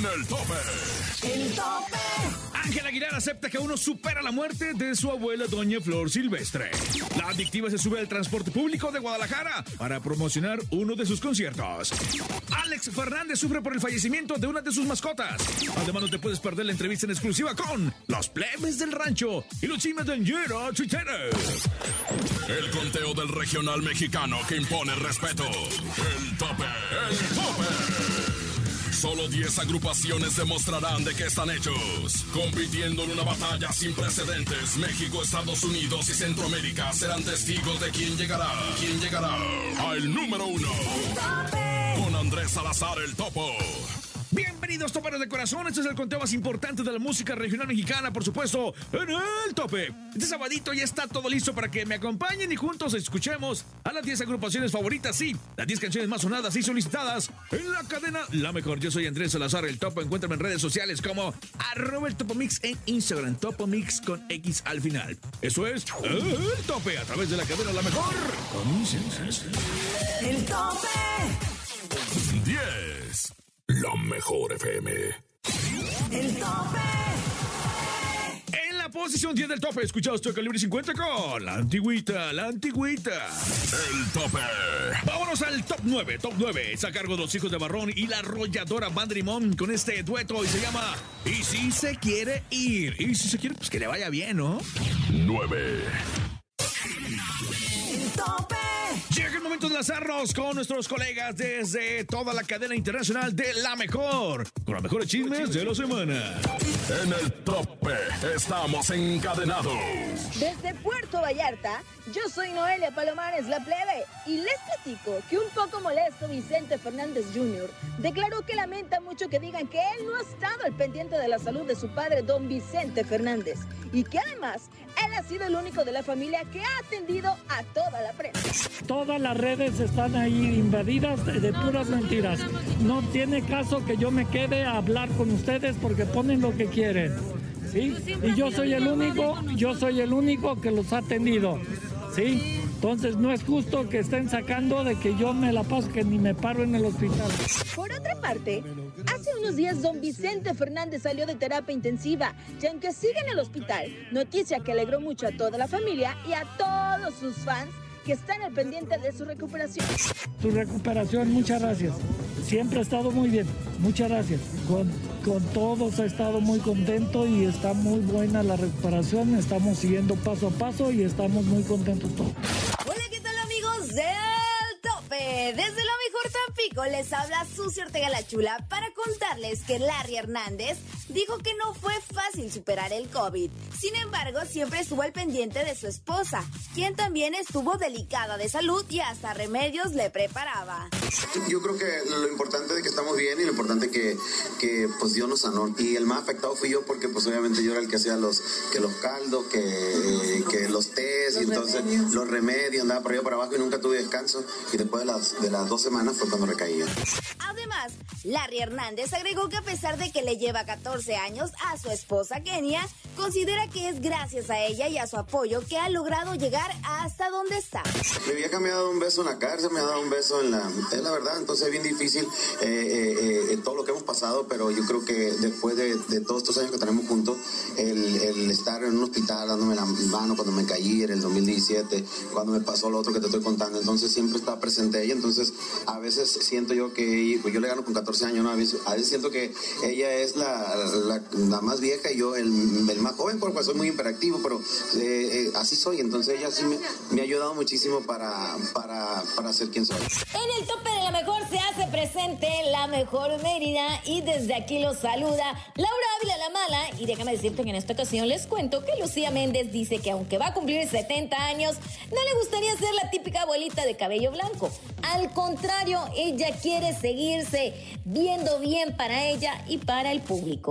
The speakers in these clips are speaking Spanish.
en el tope. El tope. Ángel Aguilar acepta que uno supera la muerte de su abuela Doña Flor Silvestre. La adictiva se sube al transporte público de Guadalajara para promocionar uno de sus conciertos. Alex Fernández sufre por el fallecimiento de una de sus mascotas. Además, no te puedes perder la entrevista en exclusiva con los plebes del rancho y los chimes de Ñero Twitter. El conteo del regional mexicano que impone respeto. El tope. Solo 10 agrupaciones demostrarán de qué están hechos. Compitiendo en una batalla sin precedentes, México, Estados Unidos y Centroamérica serán testigos de quién llegará. ¿Quién llegará? Al número uno. Con Andrés Salazar el Topo. Bienvenidos, toperos de corazón. Este es el conteo más importante de la música regional mexicana, por supuesto, en el tope. Este sabadito ya está todo listo para que me acompañen y juntos escuchemos a las 10 agrupaciones favoritas, sí, las 10 canciones más sonadas y solicitadas en la cadena La Mejor. Yo soy Andrés Salazar, el Topo. Encuéntrame en redes sociales como arroba el Topomix en Instagram, Topomix con X al final. Eso es el tope a través de la cadena La Mejor. El tope. 10. La mejor FM. El tope. En la posición 10 del tope, escuchados tu calibre 50 con la antigüita, la antigüita. El tope. Vámonos al top 9, top 9. Es a cargo de los hijos de Barrón y la arrolladora Band Limón con este dueto y se llama Y si se quiere ir. Y si se quiere, pues que le vaya bien, ¿no? 9. El tope. Enlazarnos con nuestros colegas desde toda la cadena internacional de La Mejor, con los mejores chismes de la semana. En el tope estamos encadenados. Desde Puerto Vallarta, yo soy Noelia Palomares, la plebe, y les platico que un poco molesto Vicente Fernández Jr. declaró que lamenta mucho que digan que él no ha estado al pendiente de la salud de su padre, don Vicente Fernández, y que además él ha sido el único de la familia que ha atendido a toda la prensa. Todas las redes están ahí invadidas de, de puras mentiras. No tiene caso que yo me quede a hablar con ustedes porque ponen lo que quieren. ¿Sí? Y yo soy el único, yo soy el único que los ha atendido. ¿Sí? Entonces no es justo que estén sacando de que yo me la paso que ni me paro en el hospital. Por otra parte, hace unos días don Vicente Fernández salió de terapia intensiva y aunque sigue en el hospital, noticia que alegró mucho a toda la familia y a todos sus fans que están al pendiente de su recuperación. Su recuperación, muchas gracias. Siempre ha estado muy bien, muchas gracias. Con, con todos ha estado muy contento y está muy buena la recuperación. Estamos siguiendo paso a paso y estamos muy contentos todos. Hola, ¿qué tal amigos del tope? Desde lo mejor Tampico les habla Susi Ortega la Chula para contarles que Larry Hernández dijo que no fue fácil superar el COVID. Sin embargo, siempre estuvo al pendiente de su esposa, quien también estuvo delicada de salud y hasta remedios le preparaba. Yo creo que lo importante es que estamos bien y lo importante que, que pues Dios nos sanó. Y el más afectado fui yo porque pues obviamente yo era el que hacía los, que los caldos, que, que los tés y entonces los remedios, andaba por arriba para abajo y nunca tuve descanso. Y después de las, de las dos semanas fue cuando recaía. Además, Larry Hernández agregó que a pesar de que le lleva 14 años a su esposa Kenia, considera que es gracias a ella y a su apoyo que ha logrado llegar hasta donde está. Me había cambiado un beso en la cárcel, me ha dado un beso en la... Es la verdad, entonces es bien difícil eh, eh, eh, todo lo que hemos pasado, pero yo creo que después de, de todos estos años que tenemos juntos, el, el estar en un hospital dándome la mano cuando me caí en el 2017, cuando me pasó lo otro que te estoy contando, entonces siempre está presente ella, entonces a veces siento yo que pues yo le gano con 14 años, ¿no? A veces, a veces siento que ella es la, la, más vieja y yo el, más joven, porque soy muy imperactivo, pero eh, eh, así soy, entonces ella sí me, me, ha ayudado muchísimo para, para, para ser quien soy. En el tope de la mejor se hace presente la mejor Mérida y desde aquí los saluda Laura Ávila la Mala y déjame decirte que en esta ocasión les cuento que Lucía Méndez dice que aunque va a cumplir 70 años, no le gustaría ser la típica abuelita de cabello blanco. Al contrario, ella quiere seguirse viendo bien para ella y para el público.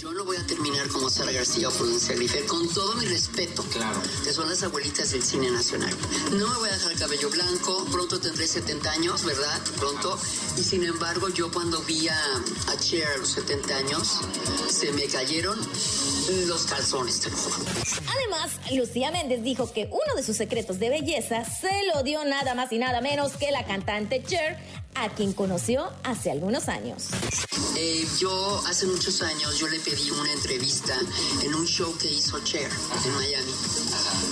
Yo no voy a terminar como Sara García o Prudencia Griffer, con todo mi respeto, claro, que son las abuelitas del cine nacional. No me voy a dejar el cabello blanco, pronto tendré 70 años, ¿verdad? Pronto. Y sin embargo, yo cuando vi a, a Cher a los 70 años, se me cayeron los calzones, te lo juro. Además, Lucía Méndez dijo que uno de sus secretos de belleza se lo dio nada más y nada menos que la cantante Cher a quien conoció hace algunos años. Eh, yo hace muchos años yo le pedí una entrevista en un show que hizo Cher en Miami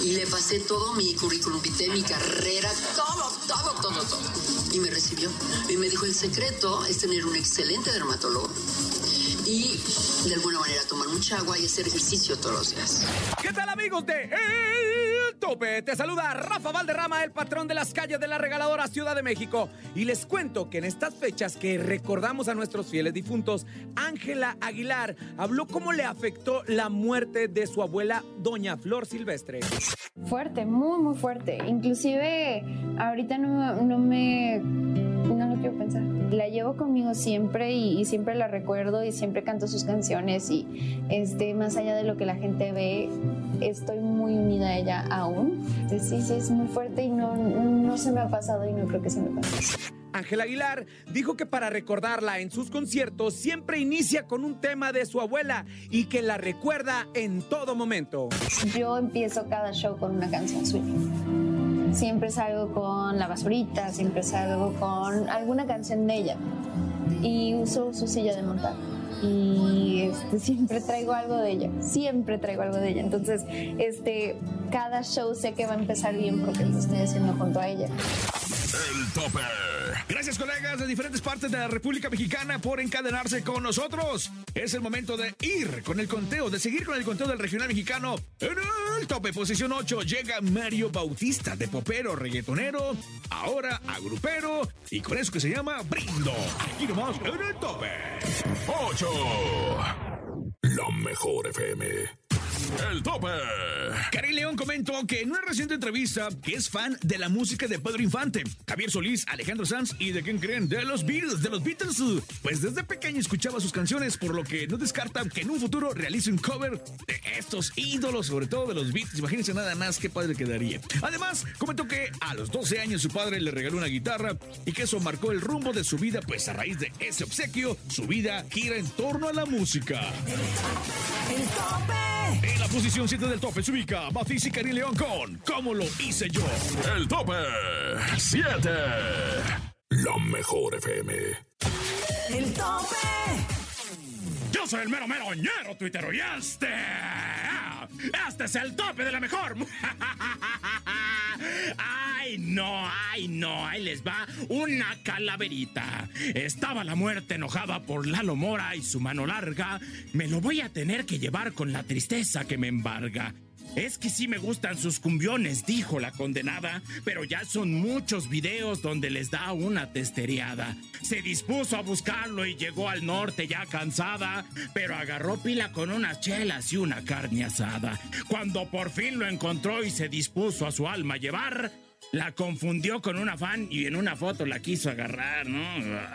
y le pasé todo mi currículum vitae, mi carrera, todo, todo, todo, todo. Y me recibió. Y me dijo, el secreto es tener un excelente dermatólogo y de alguna manera tomar mucha agua y hacer ejercicio todos los días. ¿Qué tal amigos de Tope? Te saluda Rafa Valderrama, el patrón de las calles de la regaladora Ciudad de México. Y les cuento que en estas fechas que recordamos a nuestros fieles difuntos, Ángela Aguilar habló cómo le afectó la muerte de su abuela, doña Flor Silvestre. Fuerte, muy, muy fuerte. Inclusive ahorita no, no me... No lo quiero pensar. La llevo conmigo siempre y, y siempre la recuerdo y siempre canto sus canciones y este, más allá de lo que la gente ve, estoy muy unida a ella aún. Sí, sí, es muy fuerte y no, no se me ha pasado y no creo que se me pase. Ángela Aguilar dijo que para recordarla en sus conciertos siempre inicia con un tema de su abuela y que la recuerda en todo momento. Yo empiezo cada show con una canción suya. Siempre salgo con La Basurita, siempre salgo con alguna canción de ella y uso su silla de montar. Y este, siempre traigo algo de ella, siempre traigo algo de ella. Entonces, este, cada show sé que va a empezar bien porque lo estoy haciendo junto a ella. El tope. Gracias, colegas de diferentes partes de la República Mexicana, por encadenarse con nosotros. Es el momento de ir con el conteo, de seguir con el conteo del regional mexicano. En el tope, posición 8, llega Mario Bautista, de popero, reggaetonero, ahora agrupero, y con eso que se llama Brindo. Aquí nomás, en el tope. 8. La mejor FM. El tope. Cari León comentó que en una reciente entrevista que es fan de la música de Pedro Infante, Javier Solís, Alejandro Sanz y de quién creen, de los Beatles, de los Beatles. Pues desde pequeño escuchaba sus canciones, por lo que no descarta que en un futuro realice un cover de estos ídolos, sobre todo de los Beatles. Imagínense nada más qué padre quedaría. Además, comentó que a los 12 años su padre le regaló una guitarra y que eso marcó el rumbo de su vida, pues a raíz de ese obsequio, su vida gira en torno a la música. El tope. En la posición 7 del tope se ubica Batis y León con ¿Cómo lo hice yo? El tope. 7. La mejor FM. El tope. Yo soy el mero mero ñero tuitero y este. Este es el tope de la mejor. Ay, no, ay, no, ahí les va una calaverita. Estaba la muerte enojada por Lalo Mora y su mano larga. Me lo voy a tener que llevar con la tristeza que me embarga. Es que sí me gustan sus cumbiones, dijo la condenada, pero ya son muchos videos donde les da una testereada. Se dispuso a buscarlo y llegó al norte ya cansada, pero agarró pila con unas chelas y una carne asada. Cuando por fin lo encontró y se dispuso a su alma llevar, la confundió con una fan y en una foto la quiso agarrar, ¿no?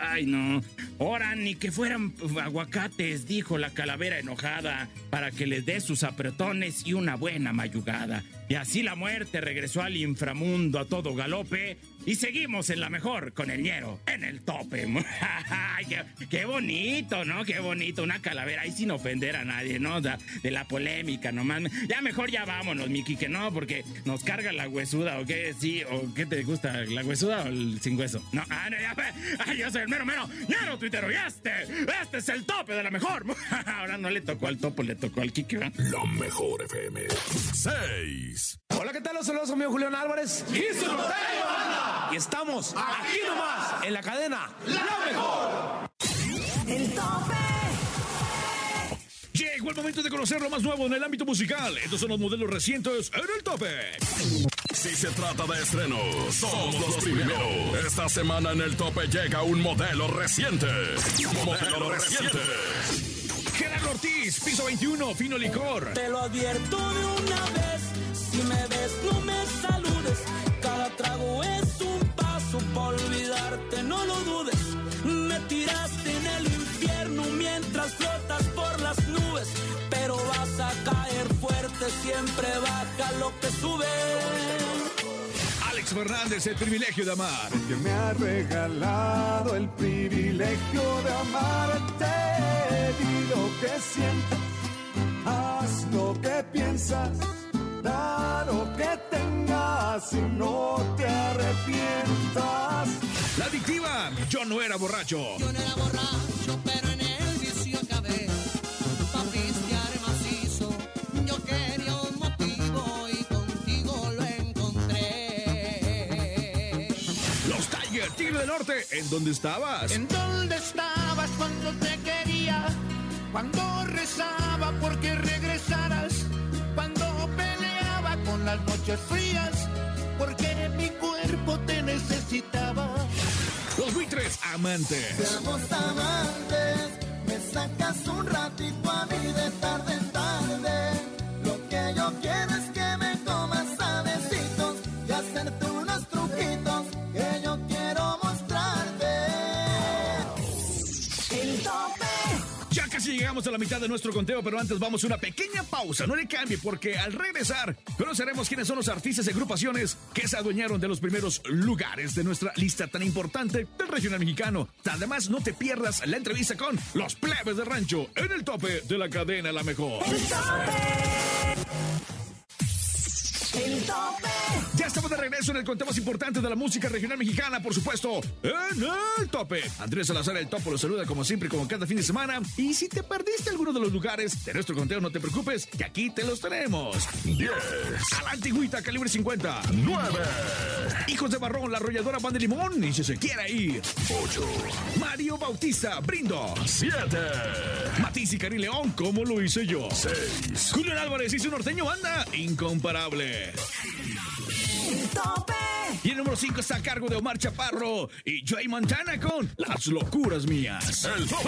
Ay, no. Ahora ni que fueran aguacates, dijo la calavera enojada, para que les dé sus apretones y una buena mayugada. Y así la muerte regresó al inframundo a todo galope y seguimos en la mejor con el ñero en el tope. Qué, qué bonito, ¿no? Qué bonito, una calavera ahí sin ofender a nadie, ¿no? De, la polémica nomás. Ya mejor ya vámonos, Miki, que no, porque nos carga la huesuda, ¿o qué? Sí, ¿o qué te gusta? ¿La huesuda o el sin hueso? No, ah, no, ya, ay, yo soy el mero mero, ñero tuitero y este, este es el tope de la mejor. Ahora no le tocó al topo, le tocó al Kiki, ¿verdad? La mejor FM. 6. Hola, ¿qué tal? Los saludos, amigo Julián Álvarez. ¡Y su norteño, banda! Y estamos Aquí nomás. en la cadena ¡La mejor! El tope. Llegó el momento de conocer lo más nuevo en el ámbito musical. Estos son los modelos recientes en el tope. Si se trata de estrenos, somos los primeros. Esta semana en el tope llega un modelo reciente. Modelo reciente. Gerardo Ortiz, piso 21, fino licor. Te lo advierto de una vez, si me ves no me saludes, cada trago es un paso para olvidarte, no lo dudes, me tiraste en el infierno mientras flotas por las nubes, pero vas a caer fuerte, siempre baja lo que sube. Alex Fernández, el privilegio de amar. que me ha regalado el privilegio de amarte. Di lo que sientes, haz lo que piensas, Da lo que tengas y no te arrepientas. La adictiva, yo no era borracho. Yo no era borracho, pero en Tigre del Norte, ¿en dónde estabas? ¿En dónde estabas cuando te quería? Cuando rezaba porque regresaras. Cuando peleaba con las noches frías. Porque mi cuerpo te necesitaba. Los buitres, amantes. Amantes, me sacas un ratito a mí a la mitad de nuestro conteo, pero antes vamos a una pequeña pausa. No le cambie, porque al regresar conoceremos quiénes son los artistas y agrupaciones que se adueñaron de los primeros lugares de nuestra lista tan importante del regional mexicano. Además, no te pierdas la entrevista con los plebes de rancho en el tope de la cadena La Mejor. El tope. El tope. Estamos de regreso en el conteo más importante de la música regional mexicana, por supuesto, en el tope. Andrés Salazar, el topo, lo saluda como siempre, como cada fin de semana. Y si te perdiste alguno de los lugares de nuestro conteo, no te preocupes, que aquí te los tenemos. 10. A la antigüita, calibre 50. 9. Hijos de Barrón, la arrolladora Pan de Limón. Y si se quiere ir. 8. Mario Bautista, Brindo. 7. Matiz y Cari León, como lo hice yo. 6. Julián Álvarez y su norteño anda incomparable. El número 5 está a cargo de Omar Chaparro y Joey Montana con Las locuras mías. El tope.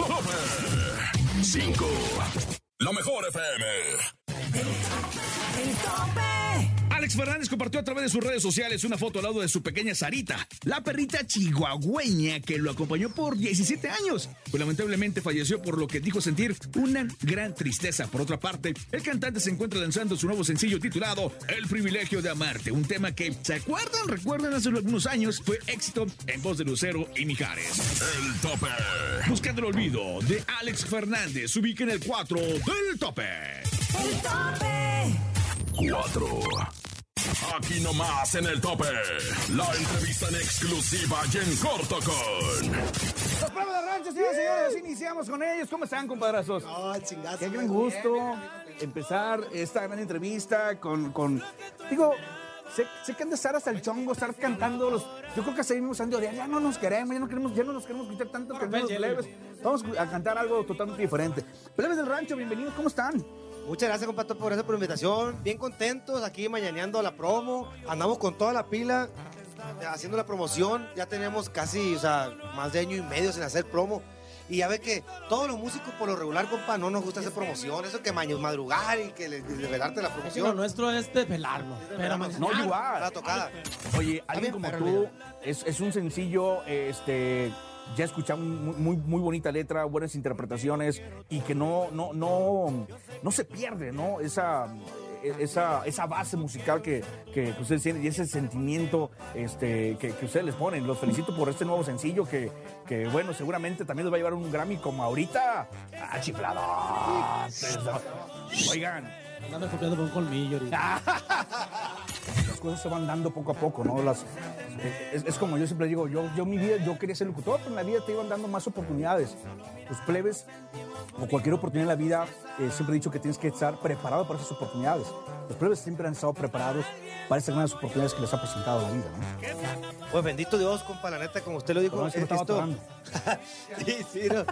5. La mejor FM. El tope. Alex Fernández compartió a través de sus redes sociales una foto al lado de su pequeña Sarita, la perrita chihuahueña que lo acompañó por 17 años. Pues lamentablemente falleció por lo que dijo sentir una gran tristeza. Por otra parte, el cantante se encuentra lanzando su nuevo sencillo titulado El privilegio de amarte, un tema que, ¿se acuerdan? Recuerdan hace algunos años fue éxito en voz de Lucero y Mijares. El tope. Buscando el olvido de Alex Fernández, ubica en el 4 del tope. El tope. 4. Aquí nomás en el tope. La entrevista en exclusiva y en corto con. Los pruebas de rancho, señoras y señores, iniciamos con ellos. ¿Cómo están, compadrazos? Qué gran gusto empezar esta gran entrevista con, con digo, sé, sé que han de estar hasta el chongo, estar cantando los, yo creo que mismo han de odiar, ya no nos queremos, ya no queremos, ya no nos queremos quitar tanto que. Vamos a cantar algo totalmente diferente. Plebes del rancho, bienvenidos, ¿cómo están? Muchas gracias, compadre, por esa por la invitación. Bien contentos aquí mañaneando la promo. Andamos con toda la pila eh, haciendo la promoción. Ya tenemos casi, o sea, más de año y medio sin hacer promo. Y ya ve que todos los músicos por lo regular, compa, no nos gusta hacer promoción. Eso que maños madrugar y que desvelarte la Lo promoción. nuestro es de pelarnos. Pero No, igual. La tocada. Oye, alguien como tú, es, es un sencillo, este, ya escuchamos muy, muy, muy bonita letra, buenas interpretaciones y que no, no, no, no se pierde, ¿no? Esa, esa, esa base musical que, que ustedes tienen y ese sentimiento este, que, que ustedes les ponen. Los felicito por este nuevo sencillo que, que, bueno, seguramente también les va a llevar un Grammy como ahorita. ¡Ah, chiflado! Oigan. Andando copiando por un colmillo ahorita. cosas se van dando poco a poco, ¿no? Las, es, es como yo siempre digo, yo, yo mi vida, yo quería ser locutor, pero en la vida te iban dando más oportunidades. Los plebes, o cualquier oportunidad en la vida, eh, siempre he dicho que tienes que estar preparado para esas oportunidades. Los plebes siempre han estado preparados para esas grandes oportunidades que les ha presentado la vida, ¿no? Pues bendito Dios, compa, la neta, como usted lo dijo. Perdón, es estaba esto- sí, sí, no.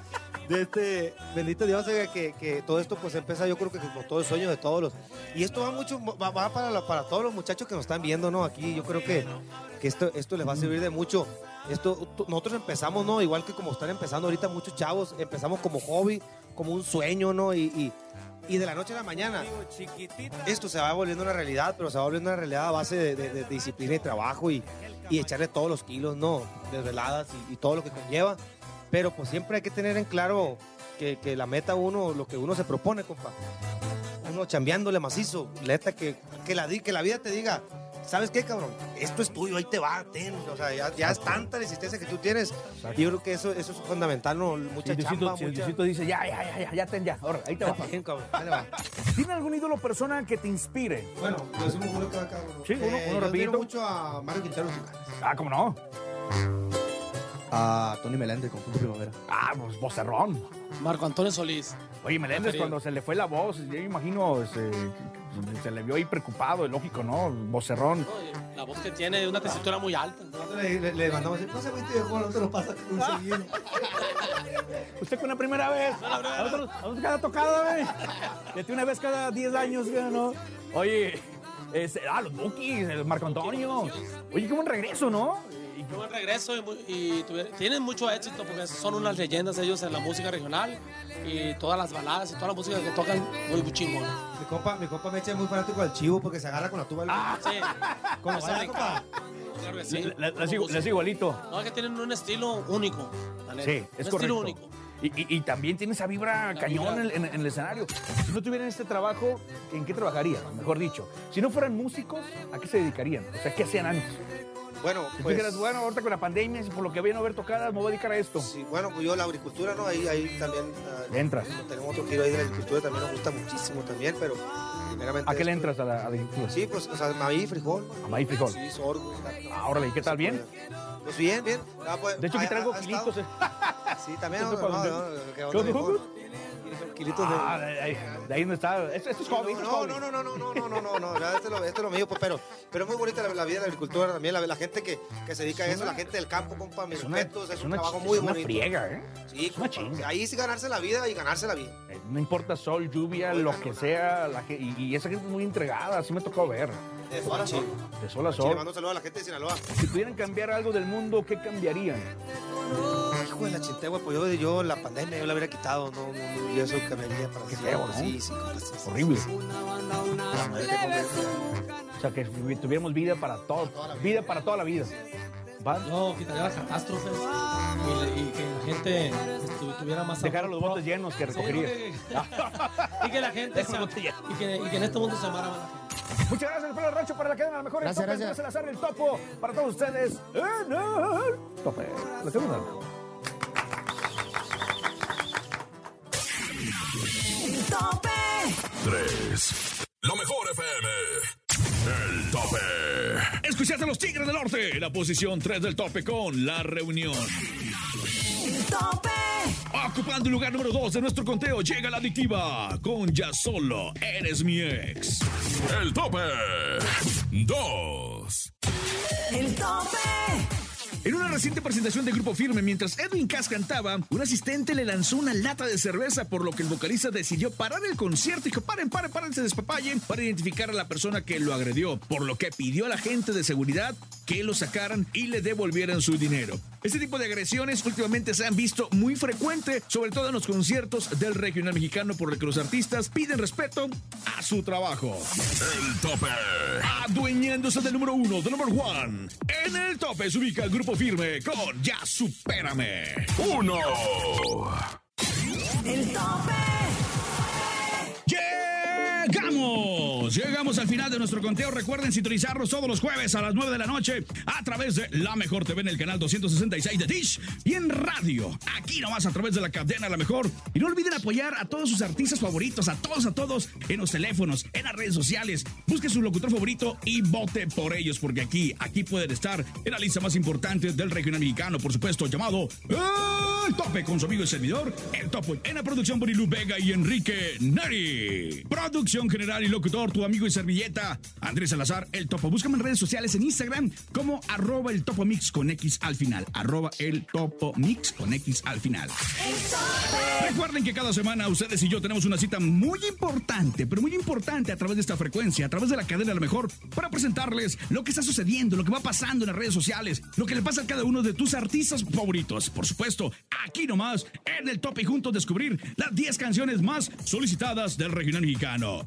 De este, bendito Dios, oiga, que, que todo esto pues empieza yo creo que como todo el sueño de todos los... Y esto va mucho, va, va para, la- para todos los muchachos que nos están viendo, ¿no? Aquí yo creo que, que esto, esto les va a servir de mucho. Esto, nosotros empezamos, ¿no? Igual que como están empezando ahorita muchos chavos, empezamos como hobby, como un sueño, ¿no? Y, y, y de la noche a la mañana, esto se va volviendo una realidad, pero se va volviendo una realidad a base de, de- de disciplina y trabajo y, y echarle todos los kilos, ¿no? Desveladas y, y todo lo que conlleva. Pero pues siempre hay que tener en claro que, que la meta uno, lo que uno se propone, compa. Uno chambeándole macizo, neta que, que, la, di- que la vida te diga, ¿sabes qué, cabrón? Esto es tuyo, ahí te va, ten. O sea, ya, ya es tanta la existencia que tú tienes. Y yo creo que eso, eso es fundamental, ¿no? Mucha Si chamba, si mucha... Diosito dice, ya, ya, ya, ya, ya ten ya, ahora, ahí te va. Bien, cabrón, ahí va. ¿Tiene algún ídolo persona que te inspire? Bueno, yo decimos uno cada cabrón. Sí, uno, Eh, uno yo rapidito. mucho a Mario Quintero. Ah, ¿cómo no? A Tony Meléndez, conjunto primavera. Ah, pues vocerrón. Marco Antonio Solís. Oye, Meléndez, Preferido. cuando se le fue la voz, yo imagino, este, se le vio ahí preocupado, lógico, ¿no? Vocerrón. La voz que tiene una tesitura muy alta. Le, le, le mandamos, no se viste viejo, no te lo pasa muy seguido. Usted con la primera vez. A nosotros, a nosotros cada tocada, güey. Ya tiene una vez cada 10 años, güey, ¿no? Oye, ah, los Bookies, el Marco Antonio. Oye, qué buen regreso, ¿no? Qué buen regreso y, y tienen mucho éxito porque son unas leyendas ellos en la música regional y todas las baladas y toda la música que tocan muy, muy chingón. Mi compa, mi compa Meche es muy fanático del chivo porque se agarra con la tuba. Ah, sí. Con la Ese bala, brinca. Claro que sí. Digo igualito. No, es que tienen un estilo único. la. Sí, un es estilo correcto. único. Y, y- y también tiene esa vibra cañón en, en- en el escenario. Si no tuvieran este trabajo, ¿en qué trabajarían? Mejor dicho. Si no fueran músicos, ¿a qué se dedicarían? O sea, ¿qué hacían antes? Bueno, Si tú pues... dijeras, bueno, ahorita con la pandemia, si por lo que voy a ver tocadas, me voy a dedicar a esto. Sí, bueno, pues yo la agricultura, ¿no? Ahí, ahí también... Le entras. Tenemos otro giro ahí de la agricultura, también nos gusta muchísimo también, pero primeramente... ¿A qué le entras a la agricultura? Sí, pues, o sea, maíz, frijol. A maíz, frijol. Sí, sorgo. Ah, órale, ¿y qué tal? ¿Bien? Pues bien, bien. Ah, pues, De hecho, aquí traigo kilitos. eh. Sí, también, no, no, no, Kilitos de... Ah, de ahí, de ahí donde está. Esto, esto es hobby, esto es No, hobby. no, no, no, no, no, no, no, no, no, esto, es lo, esto es lo mío, pues, pero, pero es muy bonita la, la vida de la agricultura también, la, la gente que, que se dedica a eso, la gente del campo, compa, mis Es una- respetos, es, es un una trabajo muy es una bonito. friega, ¿eh? Sí, compa, ahí sí ganarse la vida y ganarse la vida. Eh, No importa sol, lluvia, lo que sea, la y, y esa gente es muy entregada, así me tocó ver. De sol a sol. De sol a Sí, le sol. mando un saludo a la gente de Sinaloa. Si pudieran cambiar algo del mundo, ¿qué cambiarían? Hijo de la chintegua, pues yo, yo la pandemia yo la hubiera quitado, no, no, no, y eso cambiaría para Qué feo, ¿no? Sí, sí, sí, sí, Horrible. sí, sí. O sea, que tuviéramos vida para todo, vida para toda la vida. ¿Va? Yo quitaría las catástrofes y, y que la gente tuviera más Dejar a los botes llenos que Sí, recogería. porque- y que la gente se- y que, y que en este mundo se amara más la gente. Muchas gracias, Pedro Rancho, para la cadena La Mejor. Gracias, el tope, gracias. Andrés Salazar, el topo, para todos ustedes. En el tope. La segunda. Tope. 3. Lo mejor FM. El tope. Escuchaste a los Tigres del Norte, la posición 3 del tope con la reunión. El tope. Ocupando el lugar número 2 de nuestro conteo llega la adictiva con Ya Solo Eres mi ex. El tope. 2. El tope. En una reciente presentación de Grupo Firme, mientras Edwin Cass cantaba, un asistente le lanzó una lata de cerveza, por lo que el vocalista decidió parar el concierto y dijo, paren, paren, paren, se despapayen, para identificar a la persona que lo agredió, por lo que pidió a la gente de seguridad que lo sacaran y le devolvieran su dinero. Este tipo de agresiones últimamente se han visto muy frecuente, sobre todo en los conciertos del regional mexicano, por lo que los artistas piden respeto a su trabajo. El tope. Adueñándose del número uno, del number one. En el tope se ubica el grupo firme con Ya Supérame. 1. El tope. Llegamos, llegamos al final de nuestro conteo. Recuerden sintonizarnos todos los jueves a las 9 de la noche a través de La Mejor TV en el canal 266 de Dish y en radio, aquí nomás a través de la cadena La Mejor. Y no olviden apoyar a todos sus artistas favoritos, a todos, a todos, en los teléfonos, en las redes sociales. Busque su locutor favorito y vote por ellos, porque aquí, aquí pueden estar en la lista más importante del regional mexicano, por supuesto, llamado El Tope con su amigo y servidor, El Topo. En la producción Borilu Vega y Enrique Neri. Producción general y locutor, tu amigo y servilleta, Andrés Salazar, El Topo. Búscame en redes sociales en Instagram como arroba el Topo con X al final. Arroba el Topo Mix con X al final. Recuerden que cada semana ustedes y yo tenemos una cita muy importante, pero muy importante a través de esta frecuencia, a través de la cadena a lo mejor, para presentarles lo que está sucediendo, lo que va pasando en las redes sociales, lo que le pasa a cada uno de tus artistas favoritos. Por supuesto, aquí nomás, en el top y juntos descubrir las 10 canciones más solicitadas del regional mexicano.